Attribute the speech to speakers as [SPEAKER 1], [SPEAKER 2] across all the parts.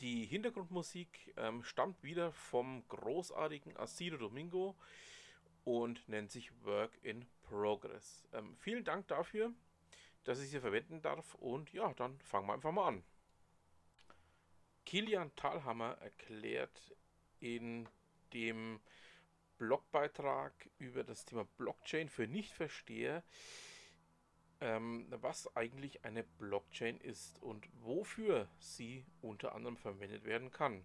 [SPEAKER 1] Die Hintergrundmusik ähm, stammt wieder vom großartigen Asido Domingo und nennt sich Work in Progress. Ähm, vielen Dank dafür, dass ich sie verwenden darf und ja, dann fangen wir einfach mal an. Kilian Thalhammer erklärt in dem Blogbeitrag über das Thema Blockchain für Nichtversteher, ähm, was eigentlich eine Blockchain ist und wofür sie unter anderem verwendet werden kann.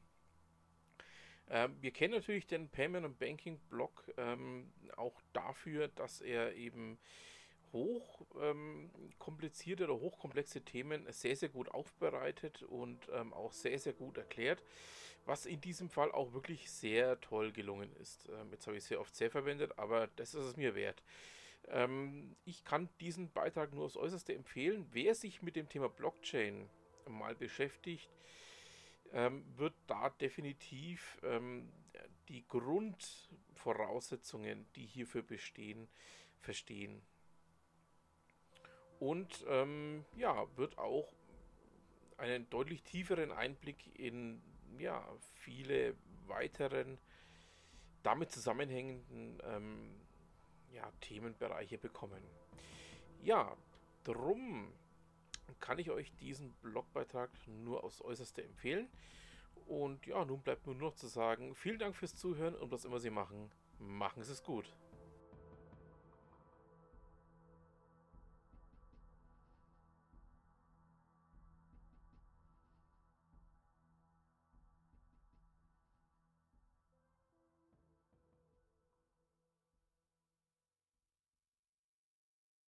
[SPEAKER 1] Ähm, wir kennen natürlich den Payment und Banking Block ähm, auch dafür, dass er eben hoch ähm, komplizierte oder hochkomplexe Themen sehr, sehr gut aufbereitet und ähm, auch sehr, sehr gut erklärt, was in diesem Fall auch wirklich sehr toll gelungen ist. Ähm, jetzt habe ich sehr oft sehr verwendet, aber das ist es mir wert. Ähm, ich kann diesen Beitrag nur aufs Äußerste empfehlen. Wer sich mit dem Thema Blockchain mal beschäftigt, ähm, wird da definitiv ähm, die Grundvoraussetzungen, die hierfür bestehen, verstehen. Und ähm, ja, wird auch einen deutlich tieferen Einblick in ja, viele weiteren damit zusammenhängenden ähm, ja, Themenbereiche bekommen. Ja, drum kann ich euch diesen Blogbeitrag nur aufs Äußerste empfehlen. Und ja, nun bleibt mir nur noch zu sagen, vielen Dank fürs Zuhören und was immer Sie machen, machen Sie es gut.